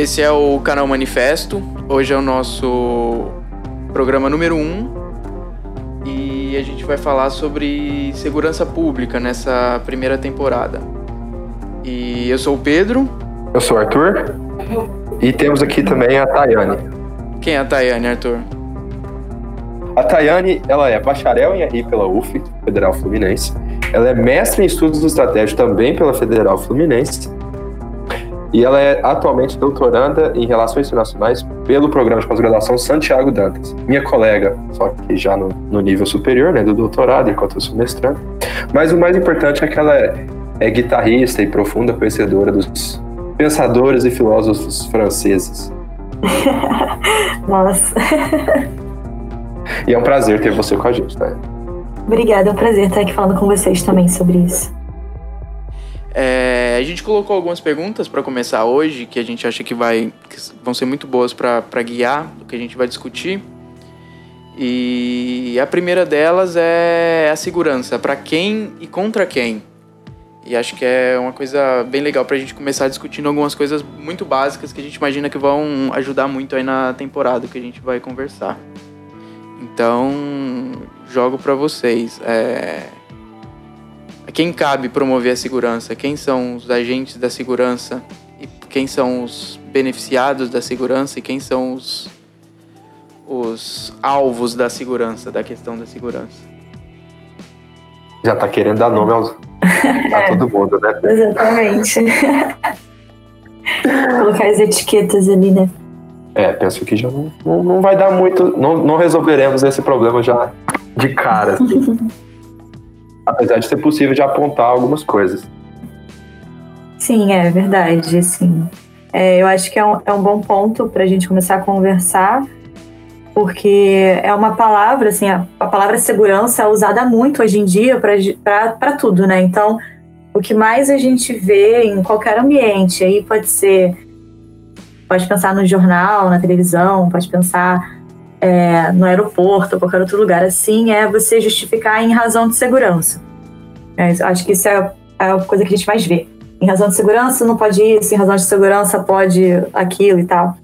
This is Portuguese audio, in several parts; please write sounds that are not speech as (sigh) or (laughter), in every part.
esse é o canal Manifesto. Hoje é o nosso programa número 1 um, e a gente vai falar sobre segurança pública nessa primeira temporada. E eu sou o Pedro. Eu sou o Arthur. E temos aqui também a Tayane. Quem é a Tayane, Arthur? A Tayane, ela é bacharel em RI pela UF, Federal Fluminense. Ela é mestre em estudos estratégicos também pela Federal Fluminense e ela é atualmente doutoranda em Relações Internacionais pelo programa de pós-graduação Santiago Dantas. Minha colega, só que já no, no, nível superior, né, do doutorado, enquanto eu sou mestrando. Mas o mais importante é que ela é, é guitarrista e profunda conhecedora dos pensadores e filósofos franceses. (laughs) Nossa. E é um prazer ter você com a gente, tá? Obrigada, é um prazer estar aqui falando com vocês também sobre isso. É, a gente colocou algumas perguntas para começar hoje que a gente acha que, vai, que vão ser muito boas para guiar o que a gente vai discutir. E a primeira delas é a segurança, para quem e contra quem. E acho que é uma coisa bem legal para a gente começar discutindo algumas coisas muito básicas que a gente imagina que vão ajudar muito aí na temporada que a gente vai conversar. Então, jogo para vocês. É a quem cabe promover a segurança? Quem são os agentes da segurança? E quem são os beneficiados da segurança? E quem são os, os alvos da segurança, da questão da segurança? Já tá querendo dar nome aos, (laughs) a todo mundo, né? Exatamente. Colocar as etiquetas ali, né? É, penso que já não, não, não vai dar muito. Não, não resolveremos esse problema já de cara. Assim. (laughs) apesar de ser possível de apontar algumas coisas. Sim, é verdade, sim. É, eu acho que é um, é um bom ponto para a gente começar a conversar, porque é uma palavra, assim, a, a palavra segurança é usada muito hoje em dia para tudo, né? Então, o que mais a gente vê em qualquer ambiente, aí pode ser, pode pensar no jornal, na televisão, pode pensar é, no aeroporto, ou qualquer outro lugar assim, é você justificar em razão de segurança. É, acho que isso é a coisa que a gente mais vê. Em razão de segurança não pode isso, em razão de segurança pode aquilo e tal.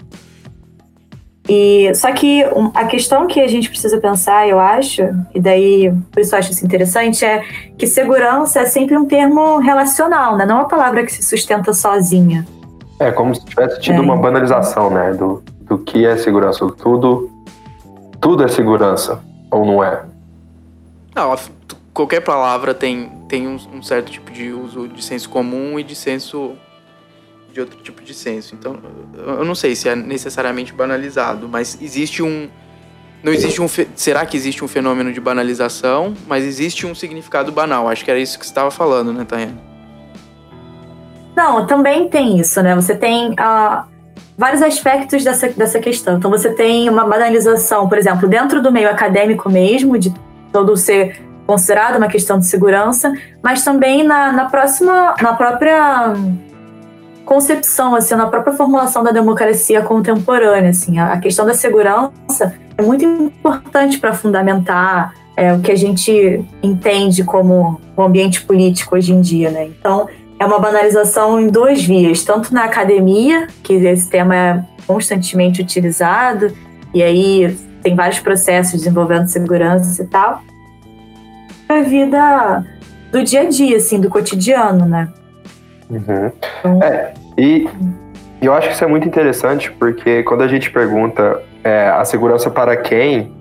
E só que a questão que a gente precisa pensar, eu acho, e daí por isso eu acho isso interessante, é que segurança é sempre um termo relacional, né? Não é uma palavra que se sustenta sozinha. É como se tivesse tido é. uma banalização, né? Do, do que é segurança. Tudo tudo é segurança, ou não é? Não, qualquer palavra tem, tem um, um, certo tipo de uso de senso comum e de senso de outro tipo de senso. Então, eu não sei se é necessariamente banalizado, mas existe um não existe um será que existe um fenômeno de banalização, mas existe um significado banal. Acho que era isso que você estava falando, né, Tayane? Não, também tem isso, né? Você tem uh, vários aspectos dessa, dessa questão. Então, você tem uma banalização, por exemplo, dentro do meio acadêmico mesmo, de todo ser considerado uma questão de segurança, mas também na, na próxima, na própria concepção, assim, na própria formulação da democracia contemporânea, assim, a, a questão da segurança é muito importante para fundamentar é, o que a gente entende como o ambiente político hoje em dia, né? Então, é uma banalização em duas vias, tanto na academia, que esse tema é constantemente utilizado, e aí tem vários processos desenvolvendo segurança e tal, a vida do dia a dia, assim, do cotidiano, né? Uhum. Então, é, e eu acho que isso é muito interessante, porque quando a gente pergunta é, a segurança para quem,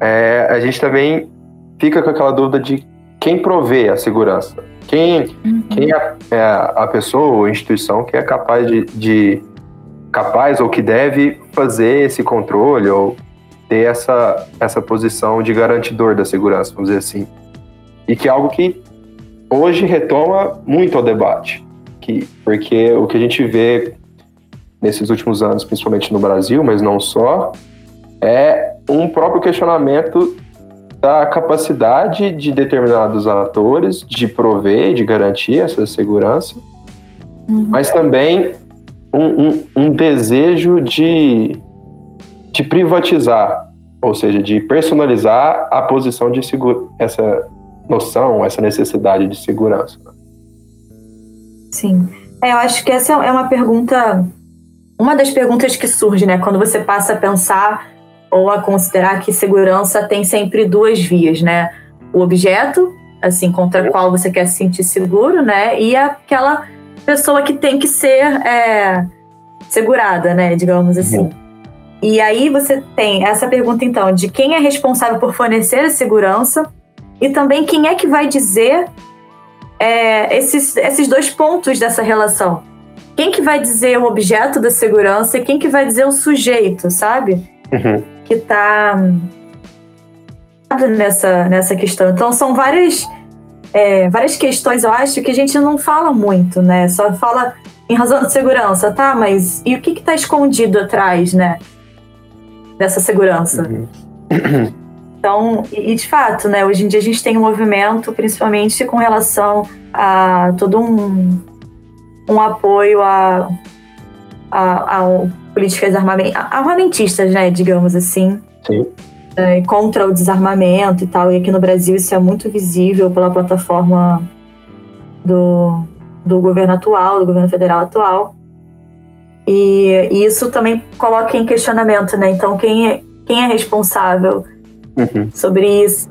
é, a gente também fica com aquela dúvida de quem provê a segurança. Quem, uhum. quem é, é a pessoa ou instituição que é capaz de, de, capaz ou que deve fazer esse controle ou ter essa, essa posição de garantidor da segurança, vamos dizer assim. E que é algo que hoje retoma muito ao debate, que, porque o que a gente vê nesses últimos anos, principalmente no Brasil, mas não só, é um próprio questionamento da capacidade de determinados atores de prover, de garantir essa segurança, uhum. mas também um, um, um, desejo de, de privatizar, ou seja, de personalizar a posição de segurança, essa noção, essa necessidade de segurança. Sim. É, eu acho que essa é uma pergunta uma das perguntas que surge, né, quando você passa a pensar ou a considerar que segurança tem sempre duas vias, né? O objeto, assim, contra o qual você quer se sentir seguro, né? E aquela pessoa que tem que ser é, segurada, né? Digamos assim. E aí você tem essa pergunta, então, de quem é responsável por fornecer a segurança e também quem é que vai dizer é, esses, esses dois pontos dessa relação. Quem que vai dizer o objeto da segurança e quem que vai dizer o sujeito, sabe? Uhum. Que está nessa, nessa questão. Então, são várias, é, várias questões, eu acho, que a gente não fala muito, né? Só fala em razão de segurança, tá? Mas e o que está escondido atrás, né? dessa segurança. Uhum. Então, e, de fato, né, hoje em dia a gente tem um movimento, principalmente com relação a todo um, um apoio a, a, a políticas armament, armamentistas, né, digamos assim. Sim. É, contra o desarmamento e tal. E aqui no Brasil isso é muito visível pela plataforma do, do governo atual, do governo federal atual. E, e, isso também coloca em questionamento, né? Então, quem é, quem é responsável uhum. sobre isso?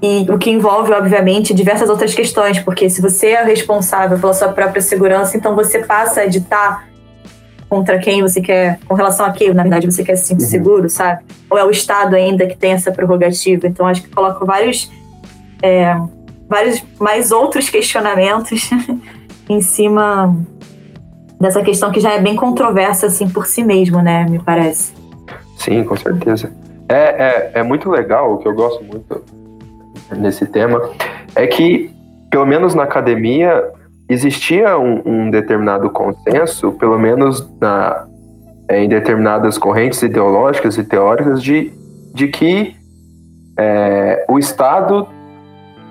E o que envolve, obviamente, diversas outras questões, porque se você é responsável pela sua própria segurança, então você passa a editar contra quem você quer, com relação a quem, na verdade, você quer se sentir uhum. seguro, sabe? Ou é o Estado ainda que tem essa prerrogativa? Então, acho que coloca vários, é, vários mais outros questionamentos (laughs) em cima dessa questão que já é bem controversa assim por si mesmo, né? Me parece. Sim, com certeza. É, é, é muito legal, o que eu gosto muito nesse tema, é que, pelo menos na academia, existia um, um determinado consenso, pelo menos na, é, em determinadas correntes ideológicas e teóricas, de, de que é, o Estado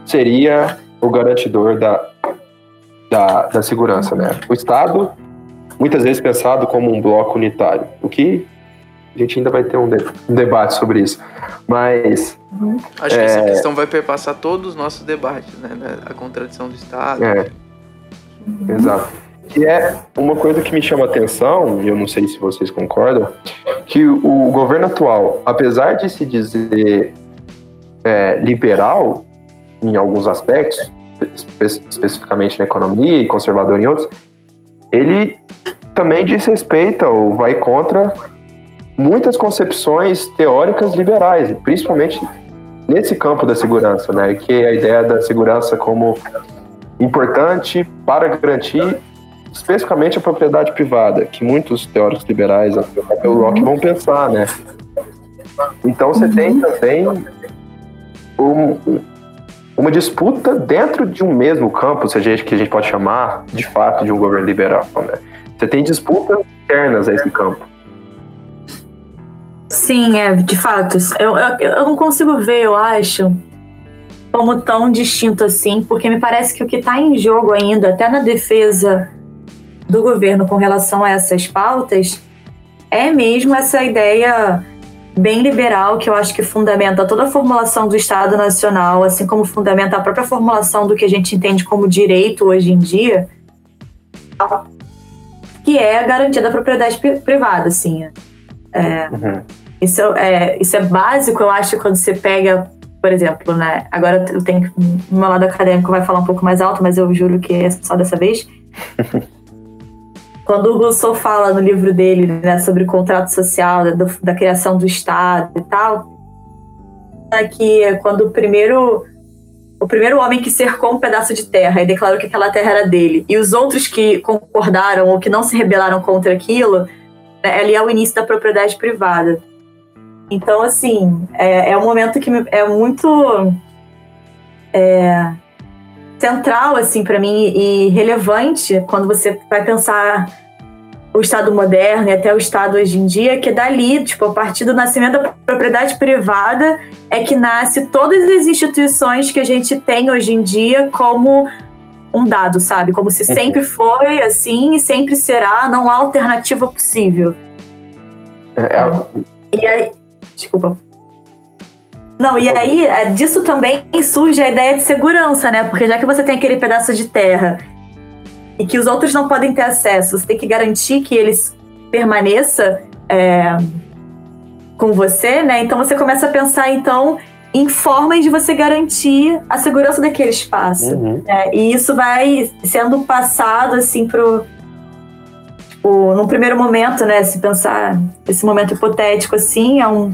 seria o garantidor da, da, da segurança, né? O Estado muitas vezes pensado como um bloco unitário, o que a gente ainda vai ter um, de, um debate sobre isso. Mas. Acho é... que essa é, questão vai perpassar todos os nossos debates, né? A contradição do Estado. É. Exato. Que é uma coisa que me chama atenção, e eu não sei se vocês concordam, que o governo atual, apesar de se dizer é, liberal em alguns aspectos, espe especificamente na economia e conservador em outros, ele também diz respeito ou vai contra muitas concepções teóricas liberais, principalmente nesse campo da segurança, né? Que é a ideia da segurança como importante para garantir especificamente a propriedade privada, que muitos teóricos liberais, pelo Locke, vão pensar, né? Então você tem também um, uma disputa dentro de um mesmo campo, seja que a gente pode chamar de fato de um governo liberal, né? Você tem disputas internas a esse campo. Sim, é, de fato. Eu, eu, eu não consigo ver, eu acho, como tão distinto assim, porque me parece que o que está em jogo ainda, até na defesa do governo com relação a essas pautas, é mesmo essa ideia bem liberal que eu acho que fundamenta toda a formulação do Estado Nacional, assim como fundamenta a própria formulação do que a gente entende como direito hoje em dia, que é a garantia da propriedade privada, assim. É, uhum. isso, é, isso é básico, eu acho, quando você pega, por exemplo, né? Agora eu tenho o meu lado acadêmico vai falar um pouco mais alto, mas eu juro que é só dessa vez. (laughs) Quando o Rousseau fala no livro dele né, sobre o contrato social, da, da criação do Estado e tal, é que quando o primeiro o primeiro homem que cercou um pedaço de terra e declarou que aquela terra era dele, e os outros que concordaram ou que não se rebelaram contra aquilo, né, ali é o início da propriedade privada. Então, assim, é, é um momento que é muito é, central, assim, para mim e relevante quando você vai pensar o Estado moderno e até o Estado hoje em dia, que é dali, tipo, a partir do nascimento da propriedade privada, é que nasce todas as instituições que a gente tem hoje em dia como um dado, sabe? Como se sempre foi assim e sempre será, não há alternativa possível. É, é... E aí, desculpa. Não, e aí é, disso também surge a ideia de segurança, né? Porque já que você tem aquele pedaço de terra e que os outros não podem ter acesso, você tem que garantir que eles permaneça é, com você, né? Então você começa a pensar então em formas de você garantir a segurança daquele espaço. Uhum. Né? E isso vai sendo passado assim pro tipo, num primeiro momento, né? Se pensar esse momento hipotético assim, é um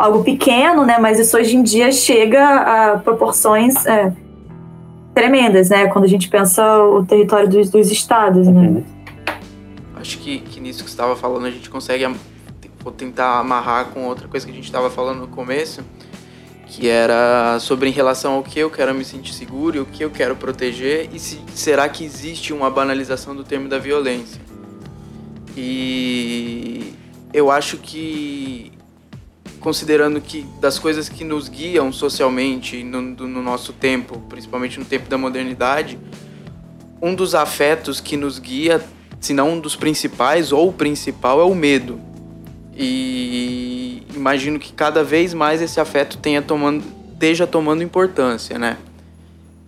algo pequeno, né? Mas isso hoje em dia chega a proporções é, tremendas, né? Quando a gente pensa o território dos, dos estados, né? Uhum. Acho que, que nisso que você estava falando a gente consegue vou tentar amarrar com outra coisa que a gente estava falando no começo, que era sobre em relação ao que eu quero me sentir seguro e o que eu quero proteger e se, será que existe uma banalização do termo da violência. E eu acho que considerando que das coisas que nos guiam socialmente no, no, nosso tempo, principalmente no tempo da modernidade, um dos afetos que nos guia, se não um dos principais ou o principal, é o medo. E imagino que cada vez mais esse afeto tenha tomando, esteja tomando importância, né?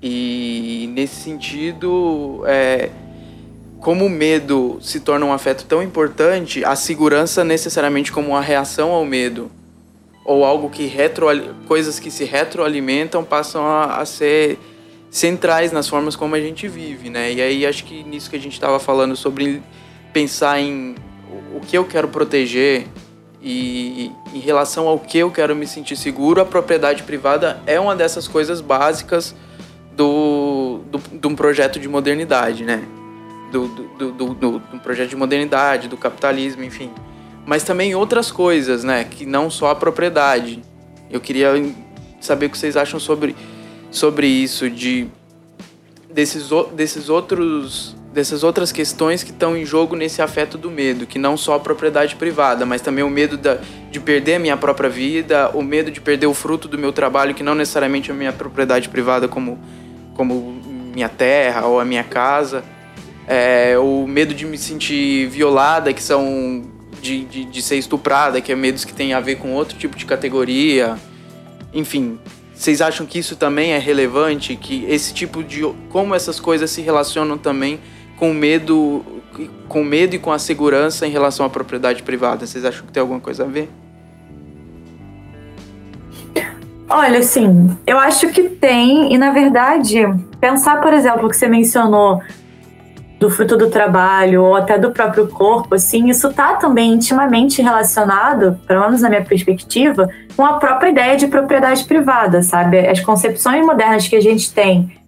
E nesse sentido, é, como o medo se torna um afeto tão importante, a segurança necessariamente como uma reação ao medo ou algo que retro coisas que se retroalimentam passam a, a, ser centrais nas formas como a gente vive, né? E aí acho que nisso que a gente estava falando sobre pensar em o que eu quero proteger e em relação ao que eu quero me sentir seguro, a propriedade privada é uma dessas coisas básicas do, do, de um projeto de modernidade, né? Do, do, do, do, do projeto de modernidade, do capitalismo, enfim mas também outras coisas, né? Que não só a propriedade. Eu queria saber o que vocês acham sobre, sobre isso, de desses, desses outros dessas outras questões que estão em jogo nesse afeto do medo, que não só a propriedade privada, mas também o medo da, de perder a minha própria vida, o medo de perder o fruto do meu trabalho, que não necessariamente é a minha propriedade privada, como, como minha terra ou a minha casa, é, o medo de me sentir violada, que são de, de, de ser estuprada, que é medos que tem a ver com outro tipo de categoria. Enfim, vocês acham que isso também é relevante? Que esse tipo de. como essas coisas se relacionam também com medo, com medo e com a segurança em relação à propriedade privada? Vocês acham que tem alguma coisa a ver? Olha, assim, eu acho que tem, e na verdade, pensar, por exemplo, que você mencionou do fruto do trabalho ou até do próprio corpo, assim, isso está também intimamente relacionado, pelo menos na minha perspectiva, com a própria ideia de propriedade privada, sabe? As concepções modernas que a gente tem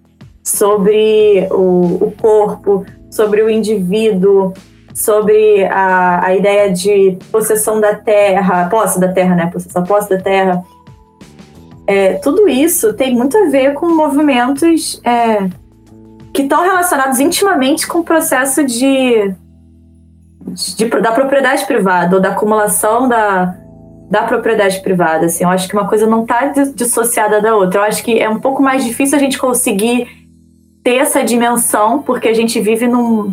sobre o, o corpo, sobre o indivíduo, sobre a, a ideia de possessão da terra, posse da terra, né? Possessão, posse da terra. É, tudo isso tem muito a ver com movimentos é, que estão relacionados intimamente com o processo de, de, da propriedade privada ou da acumulação da, da propriedade privada. Assim, eu acho que uma coisa não está dissociada da outra. Eu acho que é um pouco mais difícil a gente conseguir ter essa dimensão, porque a gente vive num,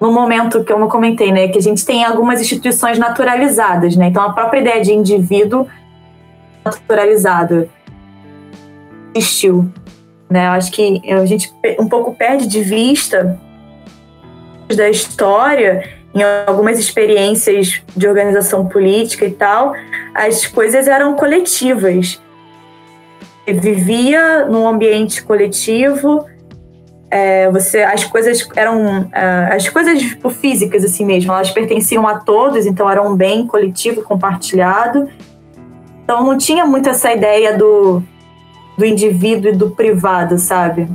num momento que eu não comentei, né, que a gente tem algumas instituições naturalizadas, né? Então a própria ideia de indivíduo naturalizado existiu. Né? Eu acho que a gente um pouco perde de vista da história, em algumas experiências de organização política e tal, as coisas eram coletivas. Eu vivia num ambiente coletivo, é, você, as coisas eram é, as coisas tipo, físicas assim mesmo, elas pertenciam a todos, então eram um bem coletivo, compartilhado. Então não tinha muito essa ideia do do indivíduo e do privado, sabe?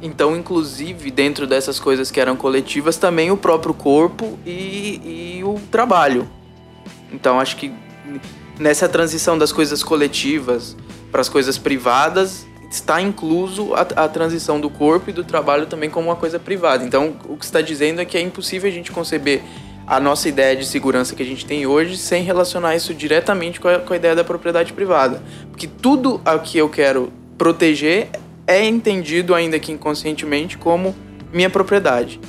Então, inclusive, dentro dessas coisas que eram coletivas, também o próprio corpo e, e o trabalho. Então, acho que nessa transição das coisas coletivas para as coisas privadas, está incluso a, a, transição do corpo e do trabalho também como uma coisa privada. Então, o que está dizendo é que é impossível a gente conceber a nossa ideia de segurança que a gente tem hoje sem relacionar isso diretamente com a, com a ideia da propriedade privada. Porque tudo o que eu quero proteger é entendido, ainda que inconscientemente, como minha propriedade.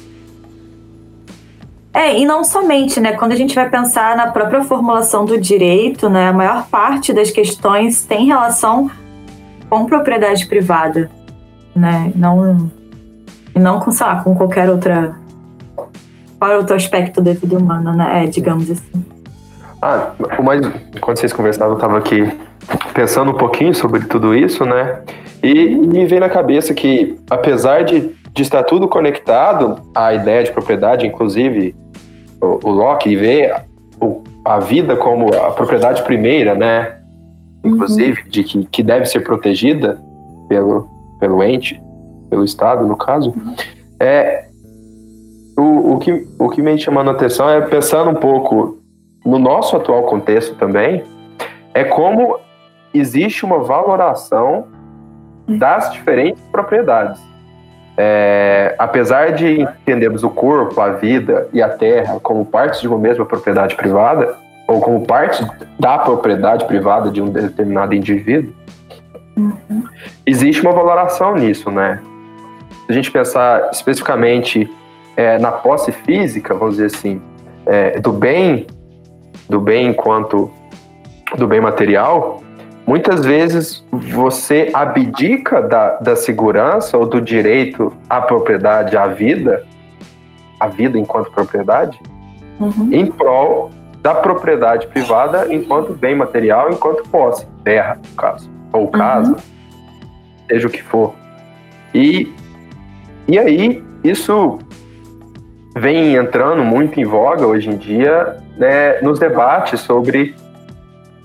É, e não somente, né? Quando a gente vai pensar na própria formulação do direito, né? A maior parte das questões tem relação com propriedade privada, né? Não, não com, sei lá, com qualquer outra qual é outro aspecto da vida humana, né? É, digamos assim. Ah, mas quando vocês conversavam, eu estava aqui pensando um pouquinho sobre tudo isso, né? E me veio na cabeça que, apesar de, de estar tudo conectado, a ideia de propriedade, inclusive, o, o Locke vê o, a vida como a propriedade primeira, né? Inclusive, uhum. de que, que deve ser protegida pelo, pelo ente, pelo Estado, no caso. É, o, o, que, o que me chamando a atenção é pensando um pouco no nosso atual contexto também, é como existe uma valoração das diferentes propriedades. É, apesar de entendermos o corpo, a vida e a terra como partes de uma mesma propriedade privada, ou como parte da propriedade privada de um determinado indivíduo, uhum. existe uma valoração nisso, né? Se a gente pensar especificamente é, na posse física, vamos dizer assim, é, do bem, do bem enquanto do bem material, muitas vezes você abdica da, da segurança ou do direito à propriedade, à vida, a vida enquanto propriedade, uhum. em prol da propriedade privada enquanto bem material, enquanto posse, terra, no caso, ou uhum. casa, uhum. seja o que for. E, e aí, isso vem entrando muito em voga hoje em dia né, nos debates sobre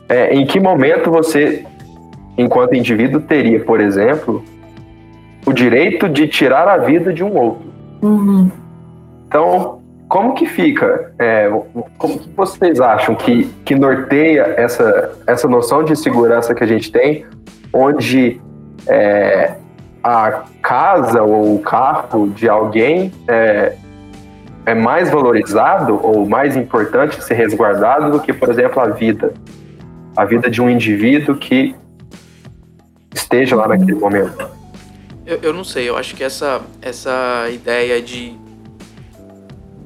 é, em que momento você, enquanto indivíduo, teria, por exemplo, o direito de tirar a vida de um outro. Uhum. Então, como que fica? É, como que vocês acham que, que norteia essa, essa noção de segurança que a gente tem, onde é, a casa ou o carro de alguém é, é mais valorizado ou mais importante ser resguardado do que, por exemplo, a vida. A vida de um indivíduo que esteja lá naquele momento. Eu, eu não sei, eu acho que essa, essa ideia de,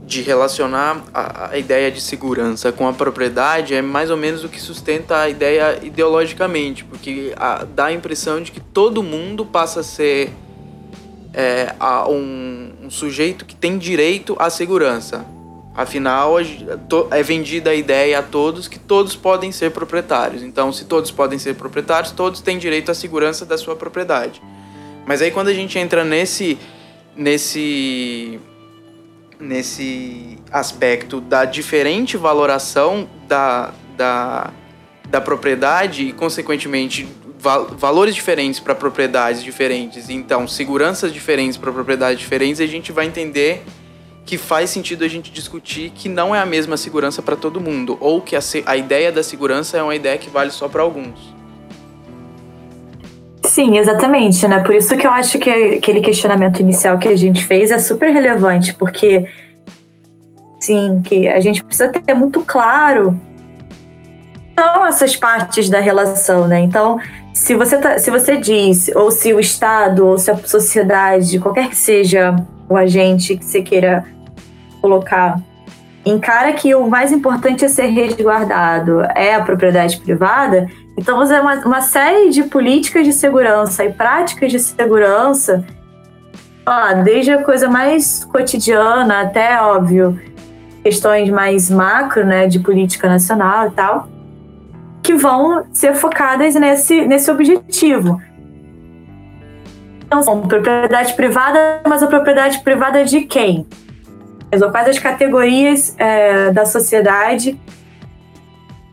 de relacionar a, a ideia de segurança com a propriedade é mais ou menos o que sustenta a ideia ideologicamente, porque a, dá a impressão de que todo mundo passa a ser é, a um, um sujeito que tem direito à segurança. Afinal, é vendida a ideia a todos que todos podem ser proprietários. Então, se todos podem ser proprietários, todos têm direito à segurança da sua propriedade. Mas aí quando a gente entra nesse nesse nesse aspecto da diferente valoração da, da, da propriedade e consequentemente valores diferentes para propriedades diferentes, então seguranças diferentes para propriedades diferentes, a gente vai entender que faz sentido a gente discutir que não é a mesma segurança para todo mundo, ou que a, a ideia da segurança é uma ideia que vale só para alguns. Sim, exatamente, né? Por isso que eu acho que aquele questionamento inicial que a gente fez é super relevante, porque sim, que a gente precisa ter muito claro são essas partes da relação, né? Então, se você, tá, se você diz, ou se o Estado, ou se a sociedade, qualquer que seja o agente que você queira colocar, encara que o mais importante a ser resguardado é a propriedade privada, então você é uma, uma série de políticas de segurança e práticas de segurança, ó, desde a coisa mais cotidiana até, óbvio, questões mais macro, né, de política nacional e tal, que vão ser focadas nesse, nesse objetivo. Então, são propriedade privada, mas a propriedade privada de quem? Quais as categorias é, da sociedade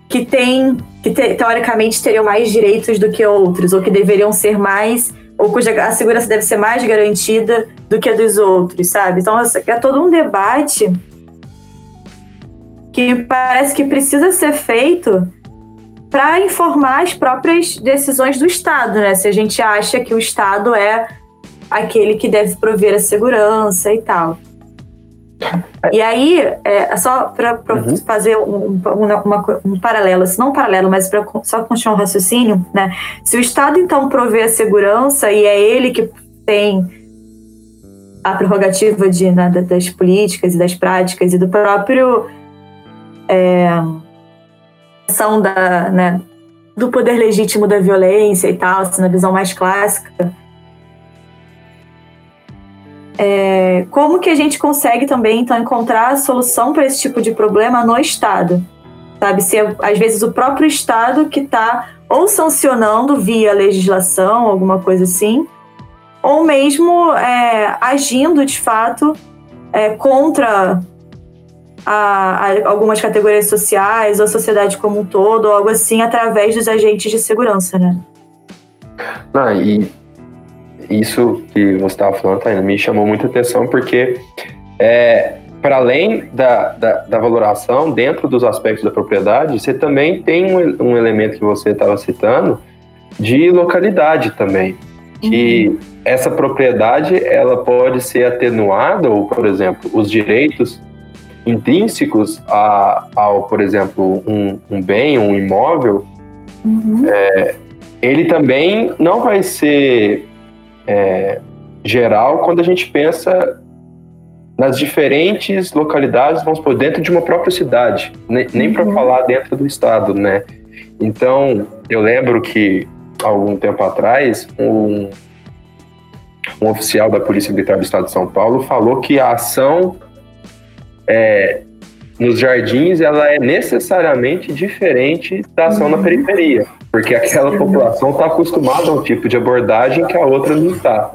que tem, que te, teoricamente teriam mais direitos do que outros, ou que deveriam ser mais, ou cuja a segurança deve ser mais garantida do que a dos outros, sabe? Então, é todo um debate que parece que precisa ser feito para informar as próprias decisões do Estado, né? Se a gente acha que o Estado é aquele que deve prover a segurança e tal. E aí, é, só para uhum. fazer um, uma, uma, um paralelo, se não um paralelo, mas para só continuar o raciocínio, né? Se o Estado então provê a segurança e é ele que tem a prerrogativa de, né, das políticas e das práticas e do próprio é, questão da, né, do poder legítimo da violência e tal, assim, na visão mais clássica. é, como que a gente consegue também então encontrar a solução para esse tipo de problema no Estado? Sabe, se às vezes o próprio Estado que está ou sancionando via legislação, alguma coisa assim, ou mesmo é, agindo de fato é, contra a, a algumas categorias sociais, ou a sociedade como um todo, ou algo assim, através dos agentes de segurança, né? Ah, e isso que você estava falando, Tainá, me chamou muita atenção porque é, para além da, da, da, valoração dentro dos aspectos da propriedade, você também tem um, um elemento que você estava citando de localidade também. Que uhum. essa propriedade ela pode ser atenuada, ou, por exemplo, os direitos intrínsecos a, ao, por exemplo, um, um bem, um imóvel, uhum. é, ele também não vai ser é, geral quando a gente pensa nas diferentes localidades, vamos por dentro de uma própria cidade, nem, nem para uhum. falar dentro do estado, né? Então, eu lembro que algum tempo atrás, um, um oficial da Polícia Militar do Estado de São Paulo falou que a ação é, nos jardins ela é necessariamente diferente da ação na periferia, porque aquela população está acostumada a um tipo de abordagem que a outra não está.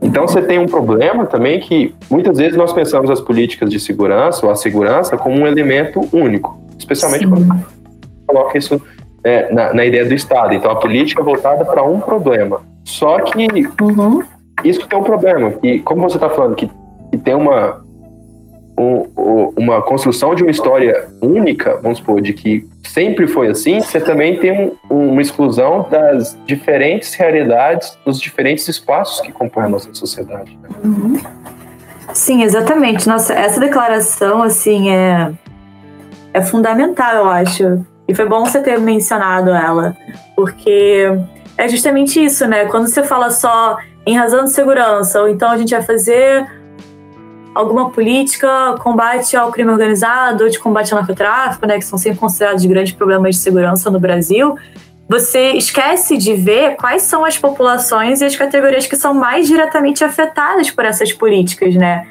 Então você tem um problema também que muitas vezes nós pensamos as políticas de segurança ou a segurança como um elemento único, especialmente Sim. quando coloca isso é, na, na, ideia do Estado. Então a política é voltada para um problema. Só que uhum. isso tem um problema. E como você está falando que, que tem uma um, uma construção de uma história única, vamos supor, de que sempre foi assim, você também tem um, uma exclusão das diferentes realidades, dos diferentes espaços que compõem a nossa sociedade. Uhum. Sim, exatamente. Nossa, essa declaração, assim, é, é fundamental, eu acho. E foi bom você ter mencionado ela, porque é justamente isso, né? Quando você fala só em razão de segurança, ou então a gente vai fazer alguma política combate ao crime organizado, de combate ao narcotráfico, né, que são sempre considerados grandes problemas de segurança no Brasil, você esquece de ver quais são as populações e as categorias que são mais diretamente afetadas por essas políticas, né?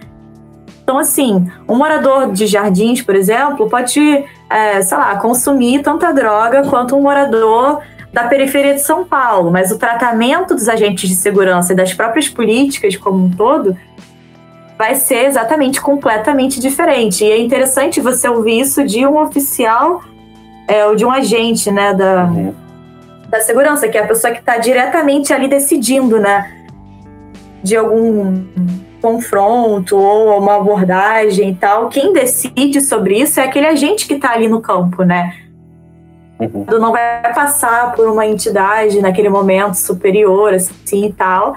Então, assim, um morador de jardins, por exemplo, pode, é, sei lá, consumir tanta droga quanto um morador da periferia de São Paulo, mas o tratamento dos agentes de segurança e das próprias políticas como um todo vai ser exatamente completamente diferente. E é interessante você ouvir isso de um oficial é, ou de um agente né, da, uhum. da segurança, que é a pessoa que está diretamente ali decidindo, né? De algum confronto ou uma abordagem e tal. Quem decide sobre isso é aquele agente que está ali no campo, né? Uhum. Não vai passar por uma entidade naquele momento superior, assim e tal,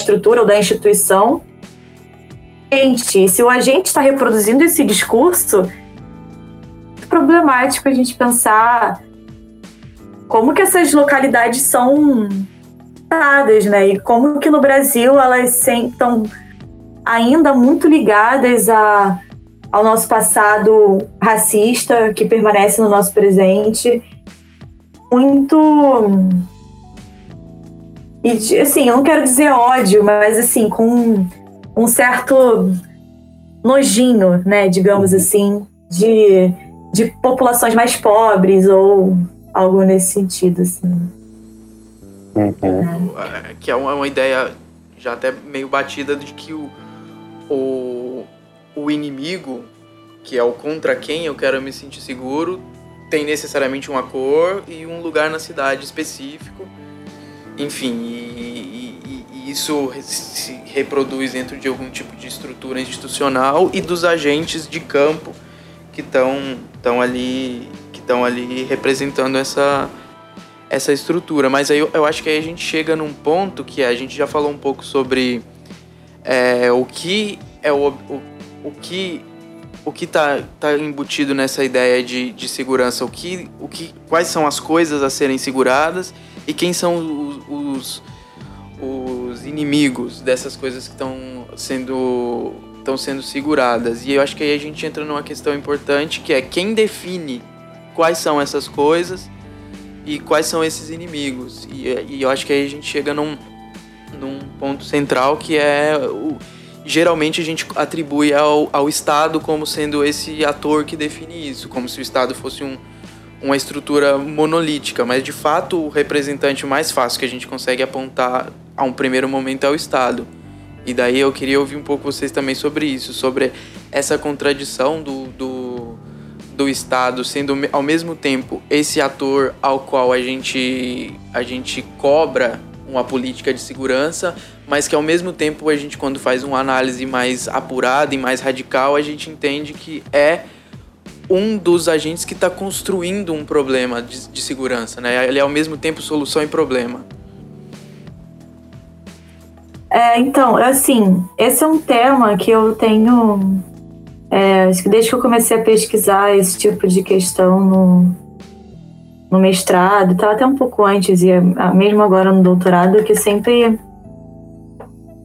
estrutura ou da instituição, Gente, se o agente está reproduzindo esse discurso, é problemático a gente pensar como que essas localidades são dadas, né? E como que no Brasil elas estão ainda muito ligadas a, ao nosso passado racista que permanece no nosso presente. Muito e assim, eu não quero dizer ódio, mas assim, com um certo nojinho, né, digamos uhum. assim, de, de populações mais pobres ou algo nesse sentido, assim. Uhum. É, que é uma, uma, ideia já até meio batida de que o, o, o inimigo, que é o contra quem eu quero me sentir seguro, tem necessariamente uma cor e um lugar na cidade específico. Enfim, e, isso se reproduz dentro de algum tipo de estrutura institucional e dos agentes de campo que estão ali que estão ali representando essa essa estrutura. Mas aí eu, eu, acho que aí a gente chega num ponto que a gente já falou um pouco sobre é, o que é o, o, o que o que está tá embutido nessa ideia de, de segurança, o que, o que, quais são as coisas a serem seguradas e quem são os, os os inimigos dessas coisas que estão sendo estão sendo seguradas. E eu acho que aí a gente entra numa questão importante que é quem define quais são essas coisas e quais são esses inimigos. E, e eu acho que aí a gente chega num, num ponto central que é o, geralmente a gente atribui ao, ao Estado como sendo esse ator que define isso, como se o Estado fosse um, uma estrutura monolítica, mas de fato o representante mais fácil que a gente consegue apontar a um primeiro momento é o Estado. E daí eu queria ouvir um pouco vocês também sobre isso, sobre essa contradição do, do, do Estado sendo ao mesmo tempo esse ator ao qual a gente, a gente cobra uma política de segurança, mas que ao mesmo tempo a gente, quando faz uma análise mais apurada e mais radical, a gente entende que é um dos agentes que está construindo um problema de, de, segurança, né? Ele é ao mesmo tempo solução e problema. É, então, assim, esse é um tema que eu tenho. É, desde que eu comecei a pesquisar esse tipo de questão no, no mestrado, estava até um pouco antes, e mesmo agora no doutorado, que sempre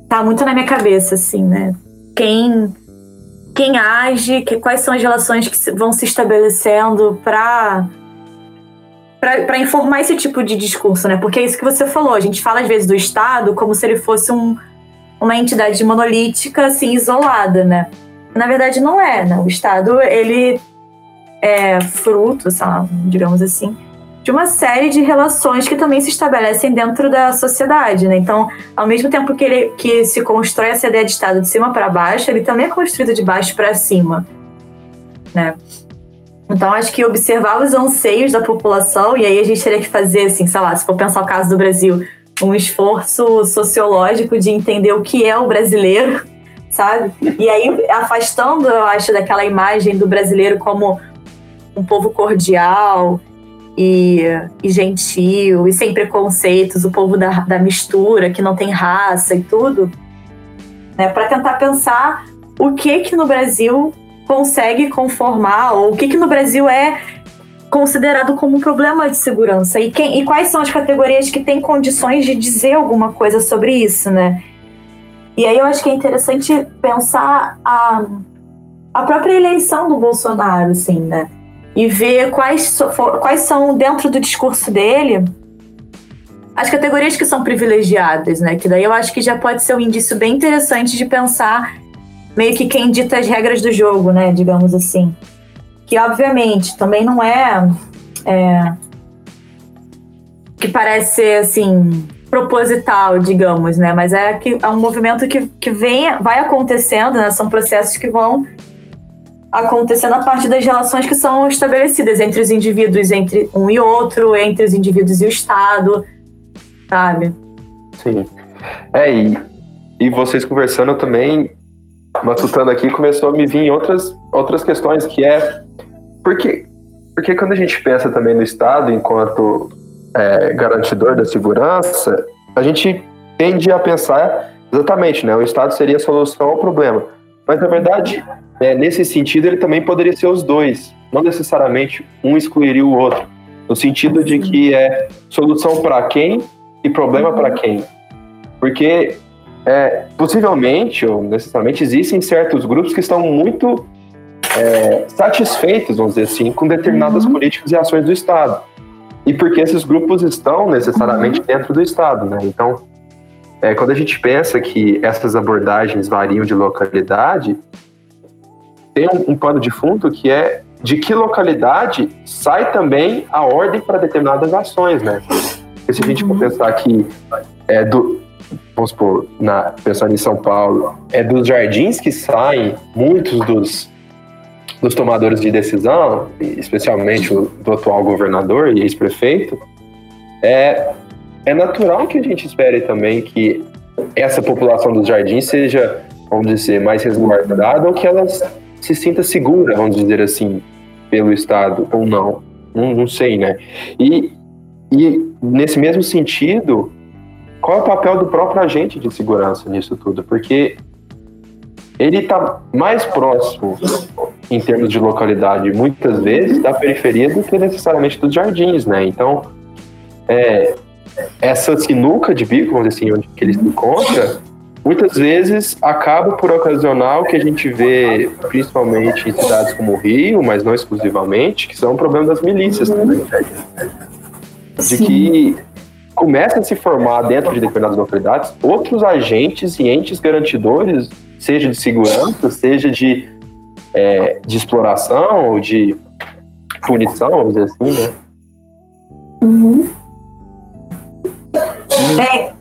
tá muito na minha cabeça, assim, né? Quem, quem age, que, quais são as relações que vão se estabelecendo para para informar esse tipo de discurso, né? Porque é isso que você falou. A gente fala às vezes do Estado como se ele fosse um, uma entidade monolítica, assim, isolada, né? Na verdade, não é, né? O Estado, ele é fruto, sei lá, digamos assim, de uma série de relações que também se estabelecem dentro da sociedade, né? Então, ao mesmo tempo que, ele, que se constrói essa ideia de Estado de cima para baixo, ele também é construído de baixo para cima, né? Então, acho que observar os anseios da população, e aí a gente teria que fazer, assim, sei lá, se for pensar o caso do Brasil, um esforço sociológico de entender o que é o brasileiro, (laughs) sabe? E aí, afastando, eu acho, daquela imagem do brasileiro como um povo cordial e, e gentil e sem preconceitos, o povo da, da mistura, que não tem raça e tudo, né? Para tentar pensar o que que no Brasil consegue conformar, ou o que, que no Brasil é considerado como um problema de segurança e, quem, e quais são as categorias que têm condições de dizer alguma coisa sobre isso, né? E aí eu acho que é interessante pensar a, a própria eleição do Bolsonaro, assim, né? E ver quais, quais são, dentro do discurso dele, as categorias que são privilegiadas, né? Que daí eu acho que já pode ser um indício bem interessante de pensar meio que quem dita as regras do jogo, né? Digamos assim. Que obviamente também não é, é que parece ser assim proposital, digamos, né? Mas é que é um movimento que, que vem, vai acontecendo, né? São processos que vão acontecendo a partir das relações que são estabelecidas entre os indivíduos, entre um e outro, entre os indivíduos e o Estado, sabe? Sim. É, e, e vocês conversando também, matutando aqui, começou a me vir outras, outras questões, que é porque, porque quando a gente pensa também no Estado enquanto é, garantidor da segurança, a gente tende a pensar exatamente, né? O Estado seria a solução ao problema. Mas, na verdade, é, nesse sentido, ele também poderia ser os dois. Não necessariamente um excluiria o outro. No sentido de que é solução para quem e problema para quem. Porque é, possivelmente ou necessariamente existem certos grupos que estão muito é, satisfeitos, vamos dizer assim, com determinadas uhum. políticas e ações do Estado. E porque esses grupos estão necessariamente uhum. dentro do Estado, né? Então, é, quando a gente pensa que essas abordagens variam de localidade, tem um, um pano de fundo que é de que localidade sai também a ordem para determinadas ações, né? Porque se a gente uhum. pensar que é do, vamos supor, na, pensando em São Paulo, é dos jardins que saem muitos dos, dos tomadores de decisão, especialmente o, do atual governador e ex-prefeito, é, é natural que a gente espere também que essa população dos jardins seja, vamos dizer, mais resguardada ou que ela se sinta segura, vamos dizer assim, pelo Estado ou não. Não, não sei, né? E, e nesse mesmo sentido, qual é o papel do próprio agente de segurança nisso tudo? Porque ele está mais próximo, em termos de localidade, muitas vezes, da periferia do que necessariamente dos jardins, né? Então, é, essa sinuca de bico, vamos dizer assim, onde ele se encontra, muitas vezes acaba por ocasionar o que a gente vê principalmente em cidades como o Rio, mas não exclusivamente, que são o problema das milícias também. De que começa a se formar dentro de determinadas localidades outros agentes e entes garantidores, seja de segurança, seja de, é, de exploração ou de punição, vamos dizer assim, né? Uhum. É,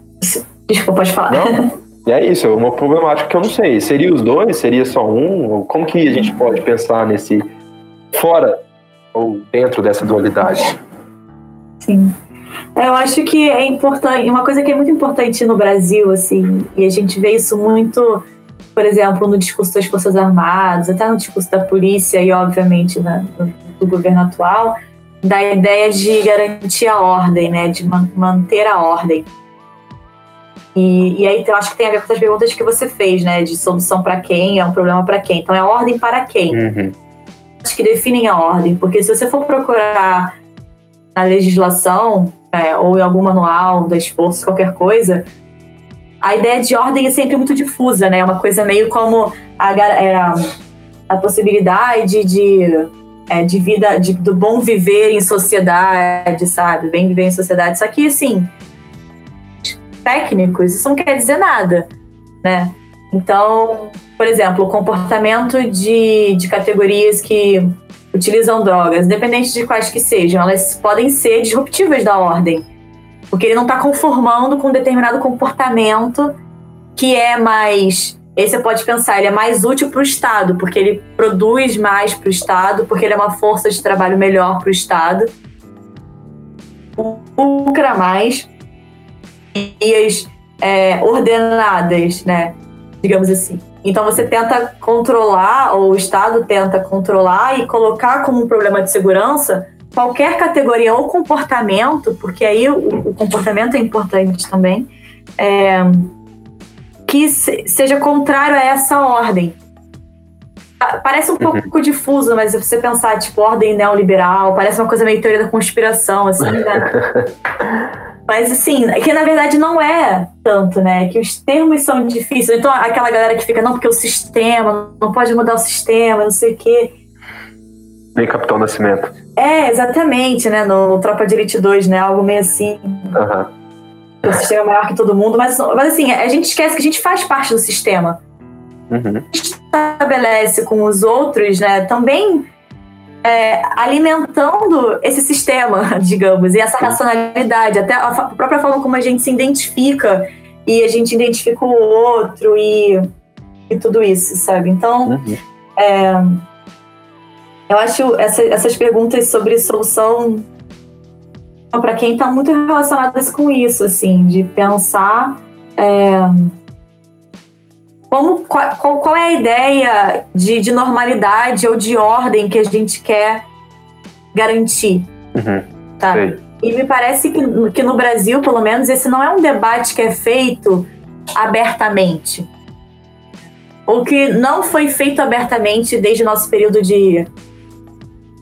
desculpa, pode falar. Não? E é isso, é uma problemática que eu não sei. Seria os dois? Seria só um? Como que a gente pode pensar nesse fora ou dentro dessa dualidade? Sim. Eu acho que é importante, uma coisa que é muito importante no Brasil, assim, e a gente vê isso muito, por exemplo, no discurso das Forças Armadas, até no discurso da polícia e, obviamente, na, do governo atual, da ideia de garantir a ordem, né, de manter a ordem. E, e aí eu acho que tem a ver com as perguntas que você fez, né, de solução para quem, é um problema para quem. Então é ordem para quem? Uhum. Acho que definem a ordem, porque se você for procurar na legislação é, ou em algum manual da esforço, qualquer coisa, a ideia de ordem é sempre muito difusa, né? É uma coisa meio como a, é, a possibilidade de é, de vida, de, do bom viver em sociedade, sabe? Bem viver em sociedade. Só que, assim, técnicos, isso não quer dizer nada, né? Então, por exemplo, o comportamento de, de categorias que utilizam drogas, independente de quais que sejam, elas podem ser disruptivas da ordem. Porque ele não está conformando com um determinado comportamento que é mais esse você pode pensar, ele é mais útil para o Estado, porque ele produz mais para o Estado, porque ele é uma força de trabalho melhor para o Estado. Lucra mais e as é, ordenadas, né? Digamos assim. Então você tenta controlar, ou o Estado tenta controlar e colocar como um problema de segurança qualquer categoria ou comportamento, porque aí o, o comportamento é importante também. É, que seja contrário a essa ordem. Parece um uhum. pouco difuso, mas se você pensar, tipo, ordem neoliberal, parece uma coisa meio teoria da conspiração, assim, né? (laughs) mas, assim, que na verdade não é tanto, né? Que os termos são difíceis. Então, aquela galera que fica, não, porque o sistema, não pode mudar o sistema, não sei o quê. Bem Capitão Nascimento. É, exatamente, né? No, no Tropa de Elite 2, né? Algo meio assim. Uhum o sistema é maior que todo mundo, mas, mas assim, a gente esquece que a gente faz parte do sistema. Uhum. A gente estabelece com os outros, né, também é, alimentando esse sistema, (laughs) digamos, e essa racionalidade, até a própria forma como a gente se identifica e a gente identifica o outro e, e tudo isso, sabe? Então, uhum. é, eu acho essa, essas perguntas sobre solução para quem está muito relacionado com isso, assim, de pensar é, como, qual, qual, é a ideia de, de, normalidade ou de ordem que a gente quer garantir. Uhum. Tá? E me parece que, que no Brasil, pelo menos, esse não é um debate que é feito abertamente. Ou que não foi feito abertamente desde o nosso período de.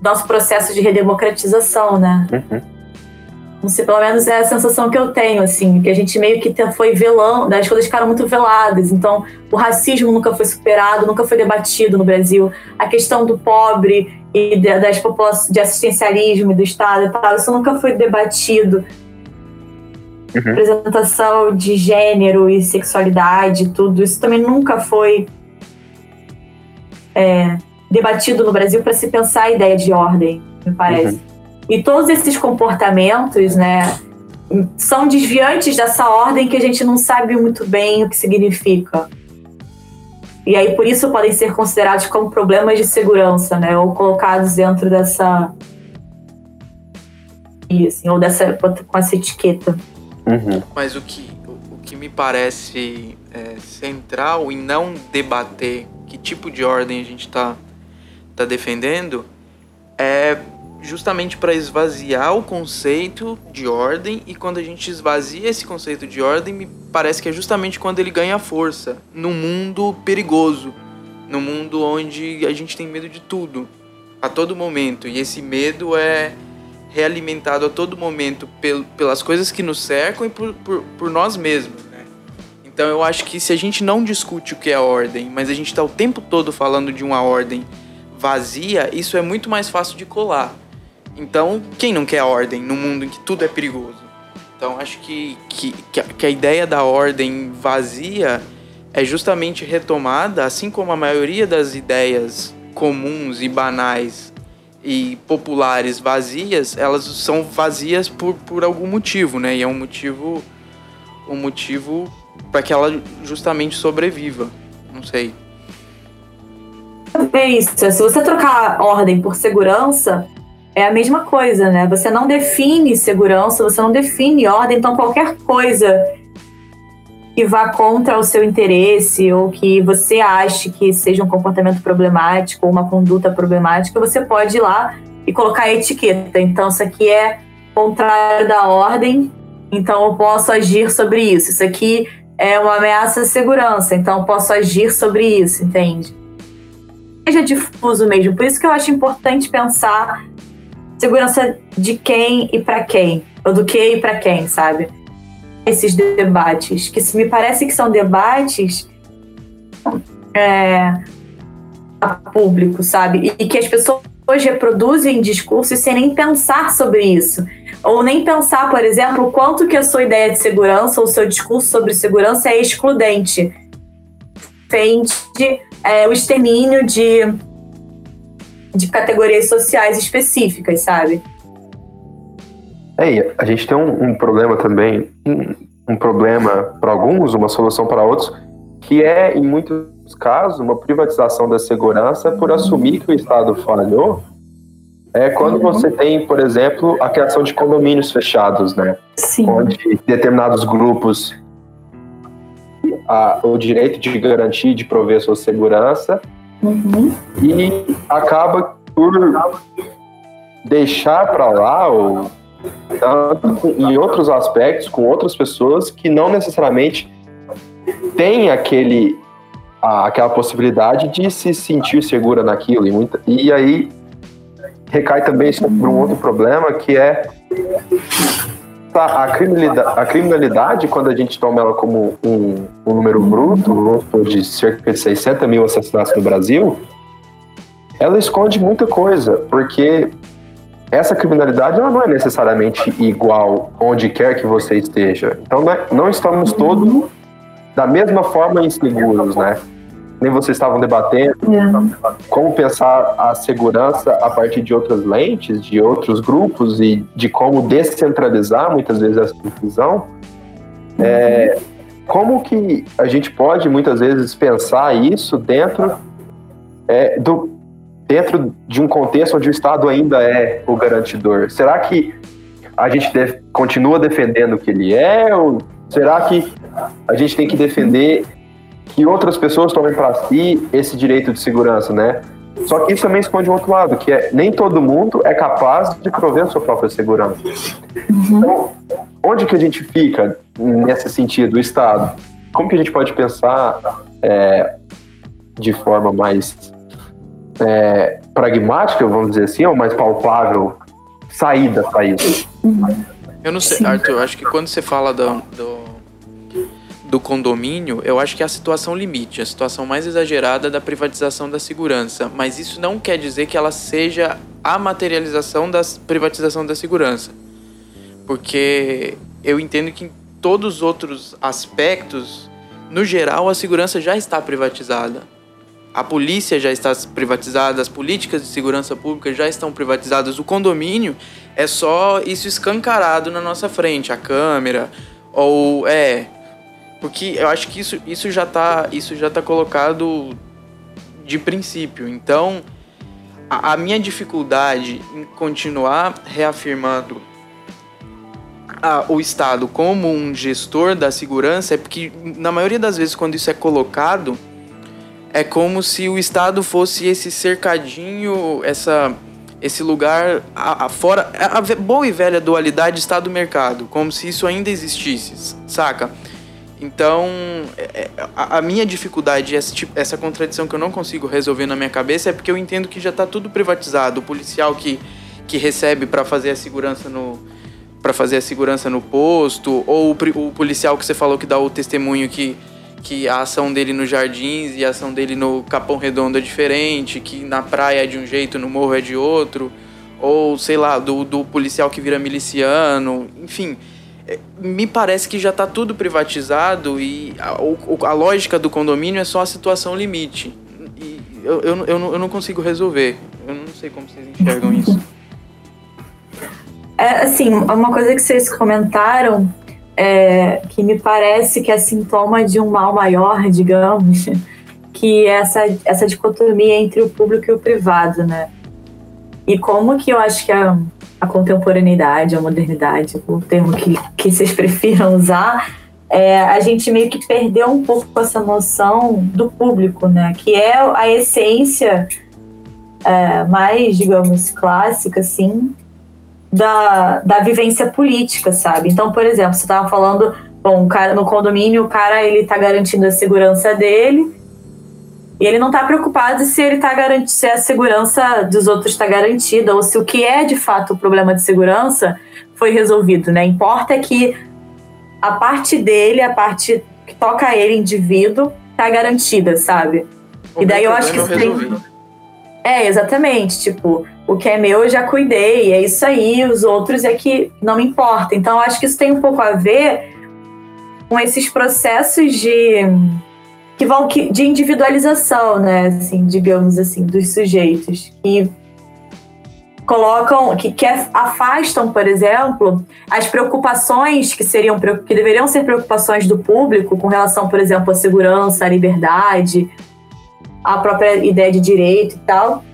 nosso processo de redemocratização, né? Uhum. Não sei, pelo menos é a sensação que eu tenho, assim, que a gente meio que foi velando, as coisas ficaram muito veladas. Então, o racismo nunca foi superado, nunca foi debatido no Brasil. A questão do pobre e das populações de assistencialismo do Estado e tal, isso nunca foi debatido. Uhum. Representação de gênero e sexualidade, tudo isso também nunca foi é, debatido no Brasil para se pensar a ideia de ordem, me parece. Uhum. E todos esses comportamentos, né, são desviantes dessa ordem que a gente não sabe muito bem o que significa. E aí, por isso, podem ser considerados como problemas de segurança, né, ou colocados dentro dessa. Assim, ou dessa, com essa etiqueta. Uhum. Mas o que, o, o que me parece é, central em não debater que tipo de ordem a gente está tá defendendo é justamente para esvaziar o conceito de ordem e quando a gente esvazia esse conceito de ordem, me parece que é justamente quando ele ganha força no mundo perigoso, no mundo onde a gente tem medo de tudo a todo momento e esse medo é realimentado a todo momento pel pelas coisas que nos cercam e por, por, por nós mesmos. Né? Então eu acho que se a gente não discute o que é ordem, mas a gente está o tempo todo falando de uma ordem vazia, isso é muito mais fácil de colar. Então, quem não quer ordem no mundo em que tudo é perigoso? Então acho que, que, que a ideia da ordem vazia é justamente retomada, assim como a maioria das ideias comuns e banais e populares vazias, elas são vazias por, por algum motivo, né? E é um motivo um motivo para que ela justamente sobreviva. Não sei. É isso. Se você trocar ordem por segurança, é a mesma coisa, né? Você não define segurança, você não define ordem, então qualquer coisa que vá contra o seu interesse ou que você ache que seja um comportamento problemático ou uma conduta problemática, você pode ir lá e colocar a etiqueta. Então, isso aqui é contrário da ordem, então eu posso agir sobre isso. Isso aqui é uma ameaça à segurança, então eu posso agir sobre isso, entende? Seja difuso mesmo. Por isso que eu acho importante pensar segurança de quem e para quem, ou do que e para quem, sabe? Esses debates, que me parece que são debates é, a público, sabe? E que as pessoas reproduzem discursos sem nem pensar sobre isso. Ou nem pensar, por exemplo, quanto que a sua ideia de segurança ou o seu discurso sobre segurança é excludente. Defende é, o extermínio de, de categorias sociais específicas, sabe? É, a gente tem um, um problema também, um, um problema para alguns, uma solução para outros, que é, em muitos casos, uma privatização da segurança por assumir que o Estado falhou é quando uhum. você tem, por exemplo, a criação de condomínios fechados, né? Sim. Onde determinados grupos a, o direito de garantir, de prover sua segurança uhum. e acaba por deixar para lá ou tanto em outros aspectos com outras pessoas que não necessariamente têm aquele a, aquela possibilidade de se sentir segura naquilo e, muita, e aí recai também sobre um outro problema que é tá, a, criminalidade, a criminalidade, quando a gente toma ela como um, um número bruto, de cerca de 60 mil assassinatos no Brasil, ela esconde muita coisa, porque essa criminalidade ela não é necessariamente igual onde quer que você esteja. Então não, é, não estamos todos da mesma forma inseguros, né? Nem vocês estavam debatendo, é. como pensar a segurança a partir de outras lentes, de outros grupos e de como descentralizar muitas vezes essa decisão. É, como que a gente pode muitas vezes pensar isso dentro é, do dentro de um contexto onde o Estado ainda é o garantidor? Será que a gente deve, continua defendendo o que ele é ou será que a gente tem que defender que outras pessoas tomem para si esse direito de segurança, né? Só que isso também esconde um outro lado, que é nem todo mundo é capaz de prover a sua própria segurança. Uhum. Então, onde que a gente fica nesse sentido, o Estado? Como que a gente pode pensar é, de forma mais é, pragmática, vamos dizer assim, ou mais palpável, saída para isso? Eu não sei, Arthur, eu acho que quando você fala do, do do condomínio, eu acho que é a situação limite, a situação mais exagerada da privatização da segurança. Mas isso não quer dizer que ela seja a materialização da privatização da segurança. Porque eu entendo que em todos os outros aspectos, no geral, a segurança já está privatizada. A polícia já está privatizada, as políticas de segurança pública já estão privatizadas. O condomínio é só isso escancarado na nossa frente, a câmera, ou é porque eu acho que isso, isso já tá isso já tá colocado de princípio. Então, a, a minha dificuldade em continuar reafirmando a, o Estado como um gestor da segurança é porque, na maioria das vezes, quando isso é colocado, é como se o Estado fosse esse cercadinho, essa, esse lugar a, a fora. A, a boa e velha dualidade Estado-mercado, como se isso ainda existisse, saca? Então, é, é, a, minha dificuldade, essa, essa contradição que eu não consigo resolver na minha cabeça é porque eu entendo que já está tudo privatizado. O policial que, que recebe para fazer a segurança no para fazer a segurança no posto, ou o, policial que você falou que dá o testemunho que, que a ação dele nos jardins e a ação dele no Capão Redondo é diferente, que na praia é de um jeito, no morro é de outro, ou sei lá, do, do policial que vira miliciano, enfim me parece que já está tudo privatizado e a, a, lógica do condomínio é só a situação limite. E eu, eu, eu, não, eu não consigo resolver. Eu não sei como vocês enxergam isso. É, assim, uma coisa que vocês comentaram é, que me parece que é sintoma de um mal maior, (laughs) digamos, que é essa, essa dicotomia entre o público e o privado, né? E como que eu acho que a, a contemporaneidade, a modernidade, o termo que, que vocês prefiram usar, é, a gente meio que perdeu um pouco essa noção do público, né? Que é a essência é, mais, digamos, clássica, assim, da, da vivência política, sabe? Então, por exemplo, você estava falando, bom, cara no condomínio, o cara ele tá garantindo a segurança dele e ele não está preocupado se ele tá garantindo se a segurança dos outros está garantida ou se o que é de fato o problema de segurança foi resolvido, né? Importa é que a parte dele, a parte que toca a ele, indivíduo, tá garantida, sabe? O e daí eu acho que isso tem... É, exatamente. Tipo, o que é meu eu já cuidei, é isso aí, os outros é que não me importa. Então, eu acho que isso tem um pouco a ver com esses processos de que vão de individualização, né, assim, digamos assim, dos sujeitos que colocam que, que afastam, por exemplo, as preocupações que seriam que deveriam ser preocupações do público com relação, por exemplo, à segurança, à liberdade, à própria ideia de direito e tal.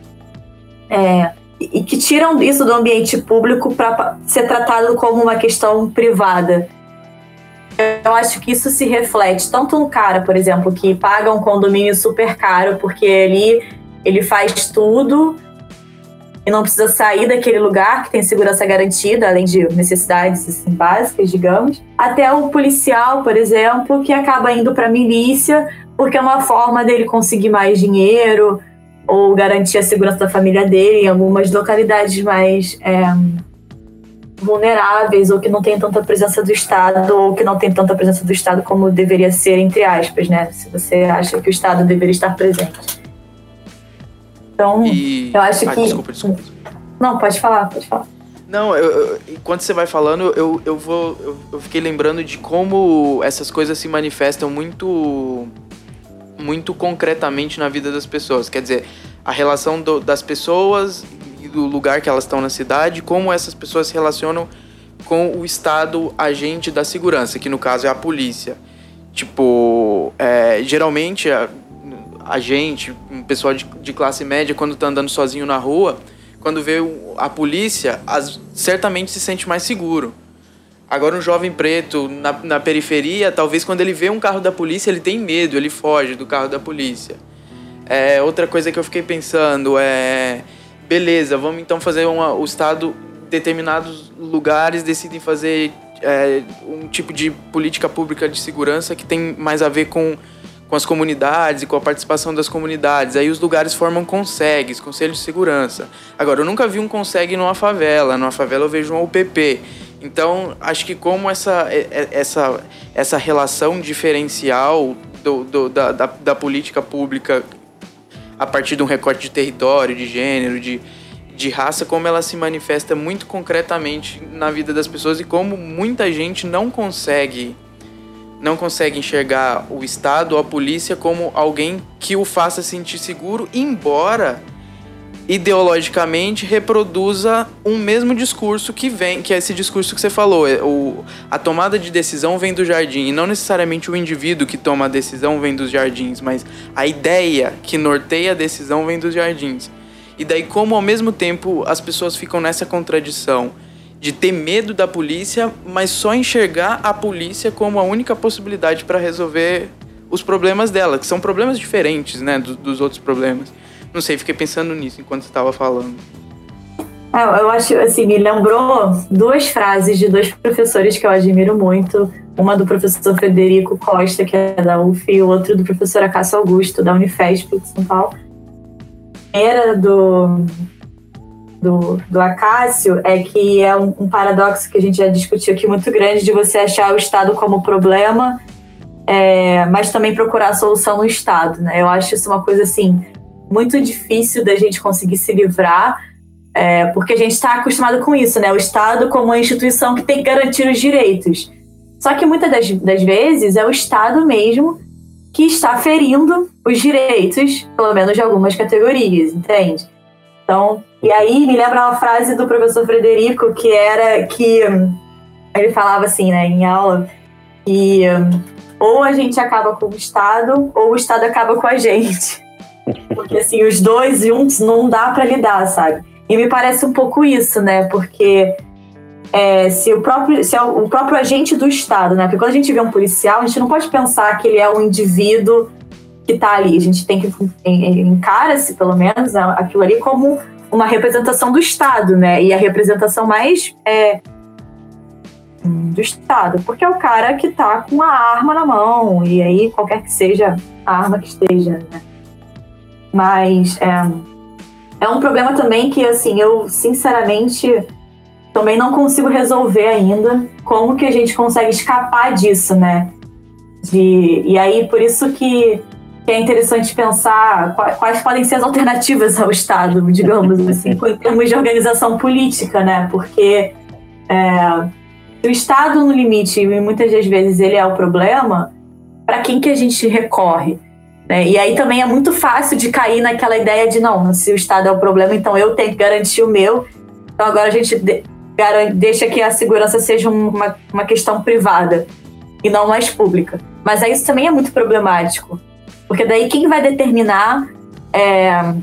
É, e que tiram isso do ambiente público para ser tratado como uma questão privada. Eu acho que isso se reflete tanto no cara, por exemplo, que paga um condomínio super caro porque ali ele faz tudo e não precisa sair daquele lugar que tem segurança garantida, além de necessidades assim, básicas, digamos, até o policial, por exemplo, que acaba indo para a milícia porque é uma forma dele conseguir mais dinheiro, ou garantir a segurança da família dele em algumas localidades mais é, vulneráveis ou que não tem tanta presença do Estado ou que não tem tanta presença do Estado como deveria ser, entre aspas, né? Se você acha que o Estado deveria estar presente. Então, e... eu acho ah, que... Desculpa, desculpa. Não, pode falar, pode falar. Não, eu, eu, enquanto você vai falando, eu, eu vou. Eu, eu fiquei lembrando de como essas coisas se manifestam muito muito concretamente na vida das pessoas. Quer dizer, a relação do, das pessoas do lugar que elas estão na cidade, como essas pessoas se relacionam com o Estado agente da segurança, que no caso é a polícia. Tipo, é, geralmente a, a, gente, um pessoal de, de, classe média, quando tá andando sozinho na rua, quando vê a polícia, as, certamente se sente mais seguro. Agora, um jovem preto na, na periferia, talvez quando ele vê um carro da polícia, ele tem medo, ele foge do carro da polícia. É, outra coisa que eu fiquei pensando é. Beleza, vamos então fazer uma, o Estado. Determinados lugares decidem fazer é, um tipo de política pública de segurança que tem mais a ver com, com as comunidades e com a participação das comunidades. Aí os lugares formam consegues, conselhos de segurança. Agora, eu nunca vi um consegue numa favela. Numa favela eu vejo um UPP. Então, acho que como essa, é, é, essa, essa relação diferencial do, do, da, da, da, política pública a partir de um recorte de território, de gênero, de, de raça, como ela se manifesta muito concretamente na vida das pessoas e como muita gente não consegue não consegue enxergar o Estado ou a polícia como alguém que o faça sentir seguro, embora ideologicamente reproduza um mesmo discurso que vem, que é esse discurso que você falou. É, o, a tomada de decisão vem do jardim, e não necessariamente o indivíduo que toma a decisão vem dos jardins, mas a ideia que norteia a decisão vem dos jardins. E daí, como ao mesmo tempo as pessoas ficam nessa contradição de ter medo da polícia, mas só enxergar a polícia como a única possibilidade para resolver os problemas dela, que são problemas diferentes, né, dos, dos outros problemas. Não sei, fiquei pensando nisso enquanto você estava falando. É, eu acho, assim, me lembrou duas frases de dois professores que eu admiro muito. Uma do professor Federico Costa, que é da UF, e o outro do professor Acácio Augusto, da Unifesp de São Paulo. A primeira do, do, do Acácio é que é um, um, paradoxo que a gente já discutiu aqui muito grande de você achar o Estado como problema, é, mas também procurar a solução no Estado. Né? Eu acho isso uma coisa assim muito difícil da gente conseguir se livrar, É, porque a gente está acostumado com isso, né? O Estado como uma instituição que tem que garantir os direitos. Só que muitas das, das vezes é o Estado mesmo que está ferindo os direitos, pelo menos de algumas categorias, entende? Então, e aí me lembra uma frase do professor Frederico que era que hum, ele falava assim, né, em aula, que hum, ou a gente acaba com o Estado ou o Estado acaba com a gente. Porque assim, os dois juntos não dá para lidar, sabe? E me parece um pouco isso, né? Porque é, se, o próprio, se é o próprio agente do Estado, né? Porque quando a gente vê um policial, a gente não pode pensar que ele é um indivíduo que está ali. A gente tem que encara-se, pelo menos, aquilo ali como uma representação do Estado, né? E a representação mais é, do Estado, porque é o cara que está com a arma na mão, e aí qualquer que seja a arma que esteja, né? Mas é, é um problema também que, assim, eu sinceramente também não consigo resolver ainda como que a gente consegue escapar disso, né? De, e aí, por isso que, que é interessante pensar quais, quais, podem ser as alternativas ao Estado, digamos assim, (laughs) em termos de organização política, né? Porque é, o Estado no limite, e muitas das vezes ele é o problema, para quem que a gente recorre? Né? E aí também é muito fácil de cair naquela ideia de não, se o Estado é o problema, então eu tenho que garantir o meu. Então agora a gente deixa que a segurança seja uma, uma questão privada e não mais pública. Mas aí isso também é muito problemático, porque daí quem vai determinar é,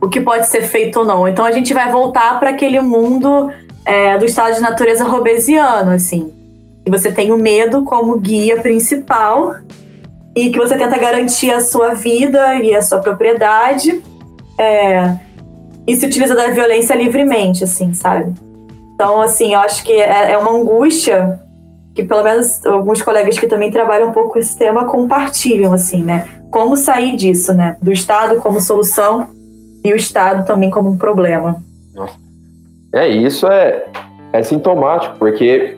o que pode ser feito ou não? Então a gente vai voltar para aquele mundo é, do estado de natureza robesiano, assim. Que você tem o medo como guia principal e que você tenta garantir a sua vida e a sua propriedade é, e se utiliza da violência livremente, assim, sabe? Então, assim, eu acho que é, é uma angústia que pelo menos alguns colegas que também trabalham um pouco esse tema compartilham, assim, né? Como sair disso, né? Do Estado como solução e o Estado também como um problema. É, isso é, é sintomático, porque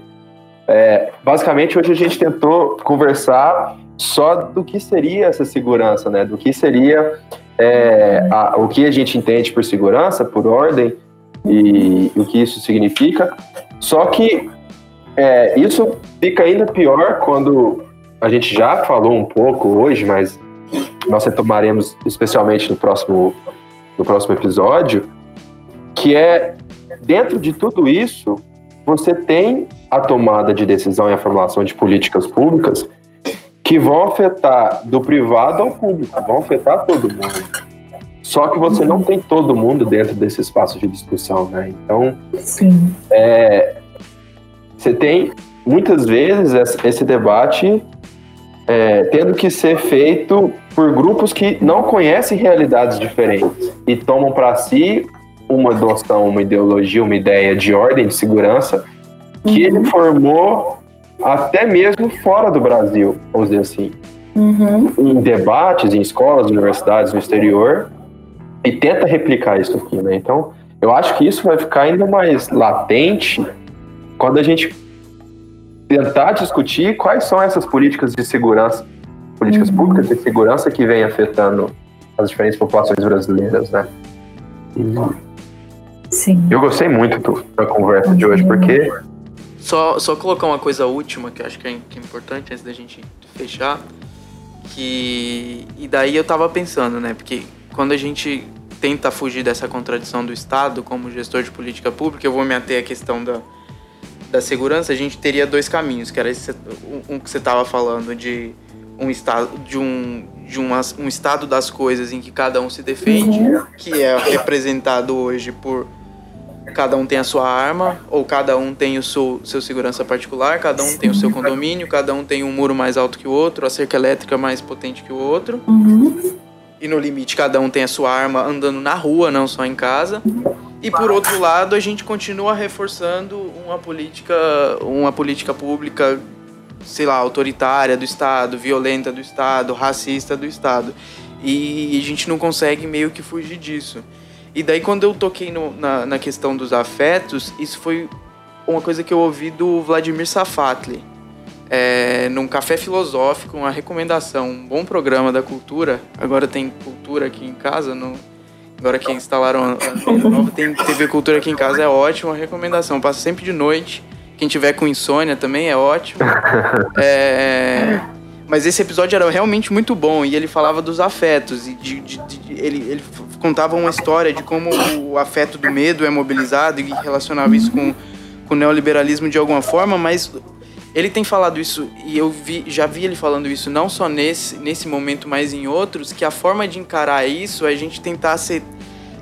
é, basicamente hoje a gente tentou conversar só do que seria essa segurança, né? Do que seria é, a, o que a gente entende por segurança, por ordem, e, o que isso significa. Só que é, isso fica ainda pior quando a gente já falou um pouco hoje, mas nós retomaremos especialmente no próximo, no próximo episódio, que é dentro de tudo isso, você tem a tomada de decisão e a formulação de políticas públicas que vão afetar do privado ao público, vão afetar todo mundo. Só que você não tem todo mundo dentro desse espaço de discussão, né? Então, Sim. É, você tem muitas vezes esse debate é, tendo que ser feito por grupos que não conhecem realidades diferentes e tomam para si uma noção, uma ideologia, uma ideia de ordem, de segurança que uhum. ele formou até mesmo fora do Brasil, vamos dizer assim. Uhum. Em debates, em escolas, universidades no exterior, e tenta replicar isso aqui, né? Então, eu acho que isso vai ficar ainda mais latente quando a gente tentar discutir quais são essas políticas de segurança, políticas uhum. públicas de segurança que vêm afetando as diferentes populações brasileiras, né? E Sim. Eu gostei muito da conversa de hoje, porque. Só, só colocar uma coisa última que eu acho que é, que é importante antes da gente fechar. Que. E daí eu tava pensando, né? Porque quando a gente tenta fugir dessa contradição do Estado como gestor de política pública, eu vou me ater à questão da, da segurança, a gente teria dois caminhos, que era esse, um que você estava falando de um estado de um de uma, um estado das coisas em que cada um se defende, uhum. que é representado hoje por cada um tem a sua arma, ou cada um tem o seu, seu segurança particular, cada um Sim. tem o seu condomínio, cada um tem um muro mais alto que o outro, a cerca elétrica mais potente que o outro. Uhum. E no limite, cada um tem a sua arma andando na rua, não só em casa. E por outro lado, a gente continua reforçando uma política, uma política pública, sei lá, autoritária do Estado, violenta do Estado, racista do Estado. E a gente não consegue meio que fugir disso. E daí, quando eu toquei no, na, na questão dos afetos, isso foi uma coisa que eu ouvi do Vladimir Safatli é, num café filosófico, uma recomendação, um bom programa da cultura. Agora tem cultura aqui em casa, no, Agora que instalaram a nova, tem TV Cultura aqui em casa, é ótima recomendação. Passa sempre de noite. Quem tiver com insônia também é ótimo. (laughs) É, mas esse episódio era realmente muito bom e ele falava dos afetos. E de, de, de, ele, ele contava uma história de como o afeto do medo é mobilizado e relacionava isso com, com o neoliberalismo de alguma forma, mas ele tem falado isso, e eu vi, já vi ele falando isso não só nesse, nesse momento, mas em outros, que a forma de encarar isso é a gente tentar ser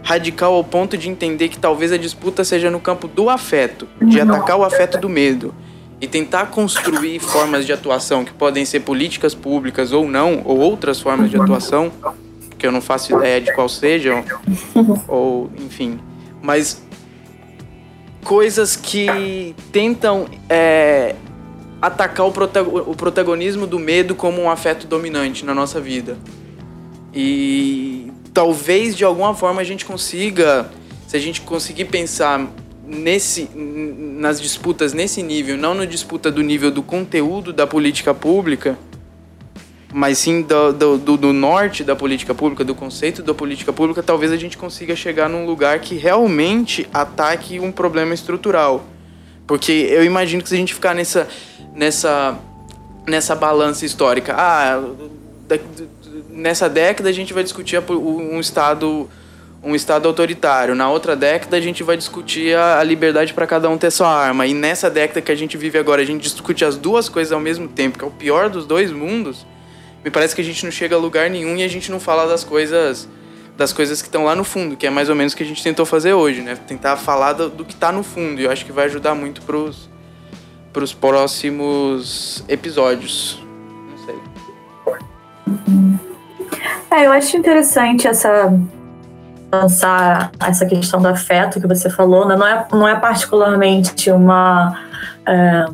radical ao ponto de entender que talvez a disputa seja no campo do afeto, de atacar o afeto do medo. E tentar construir formas de atuação que podem ser políticas públicas ou não, ou outras formas de atuação, que eu não faço ideia de qual sejam, (laughs) ou enfim. Mas coisas que tentam é, atacar o, o protagonismo do medo como um afeto dominante na nossa vida. E talvez de alguma forma a gente consiga, se a gente conseguir pensar nesse, nas disputas nesse nível, não na disputa do nível do conteúdo da política pública, mas sim do, do, do, norte da política pública, do conceito da política pública, talvez a gente consiga chegar num lugar que realmente ataque um problema estrutural. Porque eu imagino que se a gente ficar nessa, nessa, nessa balança histórica, ah, nessa década a gente vai discutir um Estado um Estado autoritário. Na outra década, a gente vai discutir a, liberdade para cada um ter sua arma. E nessa década que a gente vive agora, a gente discute as duas coisas ao mesmo tempo, que é o pior dos dois mundos. Me parece que a gente não chega a lugar nenhum e a gente não fala das coisas das coisas que estão lá no fundo, que é mais ou menos o que a gente tentou fazer hoje, né? Tentar falar do, do que está no fundo. E eu acho que vai ajudar muito pros para os próximos episódios. Não sei. É, eu acho interessante essa lançar essa questão do afeto que você falou, né? não, é, não é particularmente uma é,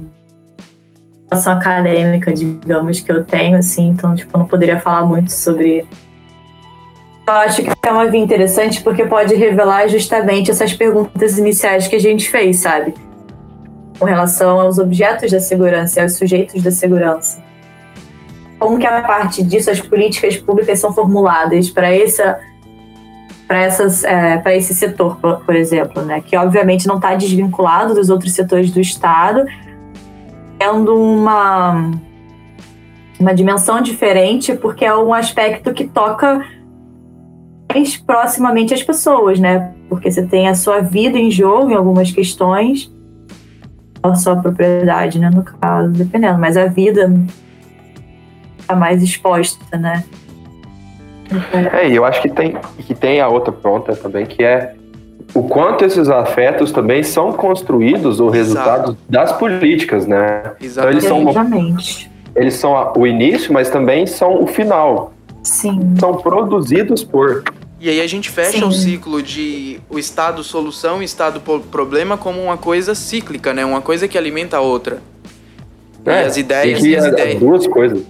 acadêmica, digamos, que eu tenho, assim, então, tipo, não poderia falar muito sobre. Eu acho que é uma via interessante porque pode revelar justamente essas perguntas iniciais que a gente fez, sabe? com relação aos objetos da segurança e aos sujeitos da segurança. Como que a parte disso as políticas públicas são formuladas para essa para é, esse setor, por, por, exemplo, né, que obviamente não está desvinculado dos outros setores do Estado, tendo uma uma dimensão diferente, porque é um aspecto que toca mais proximamente as pessoas, né? Porque você tem a sua vida em jogo em algumas questões a sua propriedade, né? No caso, dependendo. Mas a vida está mais exposta, né? É, e eu acho que tem, que tem a outra ponta também, que é o quanto esses afetos também são construídos ou resultados das políticas, né? Exatamente. Então eles são, eles são o início, mas também são o final. Sim. São produzidos por. E aí a gente fecha Sim. o ciclo de o estado solução e estado problema como uma coisa cíclica, né? Uma coisa que alimenta a outra. É, e as ideias. E as ideias duas coisas.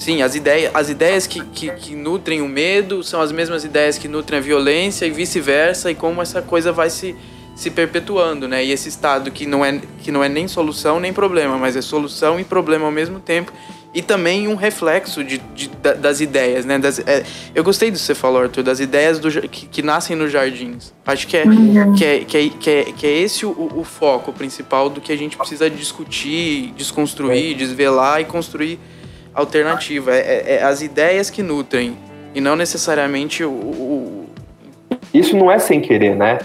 Sim, as ideias, as ideias que, que, que, nutrem o medo são as mesmas ideias que nutrem a violência e vice-versa, e como essa coisa vai se, se perpetuando, né? E esse estado que não, é, que não é nem solução nem problema, mas é solução e problema ao mesmo tempo, e também um reflexo de, de das ideias, né? Das, é, eu gostei do que você falou, Arthur, das ideias do, que, que nascem nos jardins. Acho que é, uhum. que, é, que, é, que, é, que é esse o, o, foco principal do que a gente precisa discutir, desconstruir, é. desvelar e construir alternativa. É, é, é, as ideias que nutrem e não necessariamente o, o... Isso não é sem querer, né?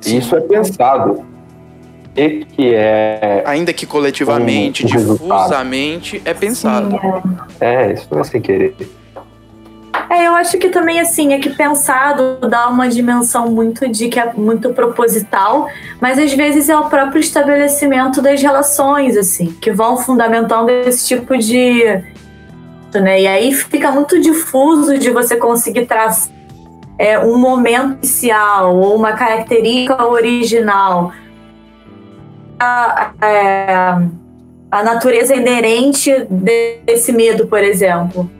Sim. Isso é pensado que é. Ainda que coletivamente, um, difusamente, é pensado. Sim, é. é, isso não é sem querer. É, eu acho que também, assim, é que pensado dá uma dimensão muito de que é muito proposital, mas às vezes é o próprio estabelecimento das relações, assim, que vão fundamentando esse tipo de. Né? E aí fica muito difuso de você conseguir traçar é, um momento inicial ou uma característica original a, a, a natureza inerente desse medo, por exemplo.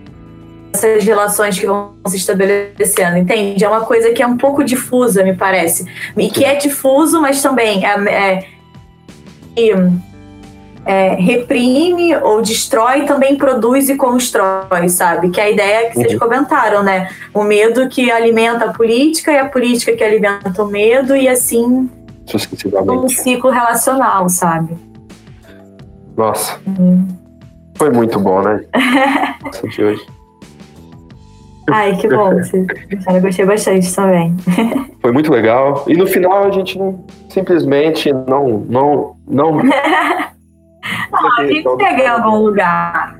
Essas relações que vão se estabelecendo, entende? É uma coisa que é um pouco difusa, me parece. E que é difuso, mas também é, é é, reprime ou destrói, também produz e constrói, sabe? Que é a ideia que vocês uhum. comentaram, né? O medo que alimenta a política e a política que alimenta o medo, e assim um ciclo relacional, sabe? Nossa. Uhum. Foi muito bom, né? (laughs) de hoje. Ai, que bom. Eu gostei bastante também. (laughs) Foi muito legal. E no final a gente não, simplesmente não. não, não (laughs) Ah, tem que pegar em algum lugar.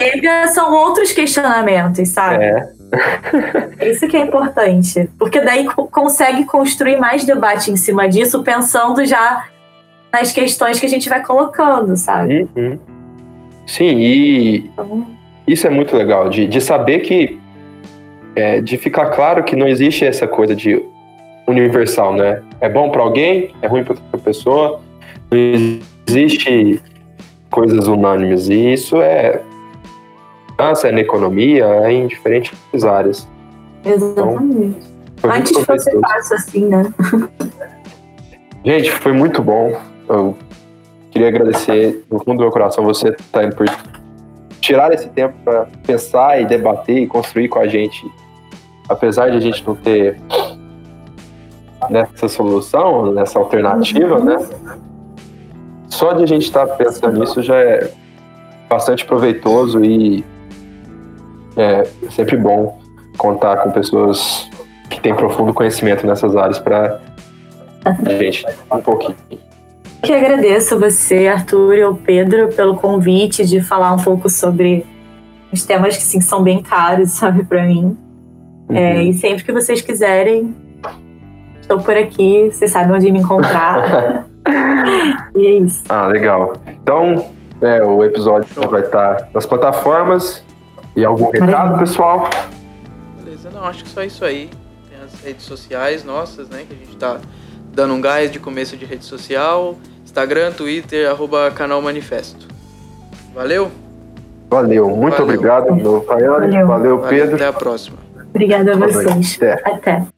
Eles são outros questionamentos, sabe? É. Isso que é importante. Porque daí consegue construir mais debate em cima disso, pensando já nas questões que a gente vai colocando, sabe? Uhum. Sim, e então... isso é muito legal, de, de saber que. É, de ficar claro que não existe essa coisa de universal, né? É bom para alguém, é ruim para outra pessoa. Não existe coisas unânimes. E isso é é na economia, é em diferentes áreas. Exatamente. Então, Antes fosse fácil assim, né? (laughs) Gente, foi muito bom. Eu queria agradecer no fundo do meu coração você estar tá por tirar esse tempo para pensar e debater e construir com a gente, apesar de a gente não ter nessa solução, nessa alternativa, né? Só de a gente estar tá pensando nisso já é bastante proveitoso e é sempre bom contar com pessoas que têm profundo conhecimento nessas áreas para a gente um pouquinho. Que agradeço você, Arthur e o Pedro, pelo convite de falar um pouco sobre os temas que sim, são bem caros, sabe, para mim. É, uhum. É, e sempre que vocês quiserem, estou por aqui, vocês sabem onde me encontrar. (laughs) e é isso. Ah, legal. Então, é, o episódio vai estar nas plataformas. E algum recado, pessoal? Beleza, não, acho que só isso aí. Tem as redes sociais nossas, né? Que a gente tá dando um gás de começo de rede social. Instagram, Twitter, arroba canal Manifesto. Valeu? Valeu, muito Valeu. obrigado, meu Valeu. Valeu, Pedro. Até a próxima. Obrigada a vocês. Até. Até.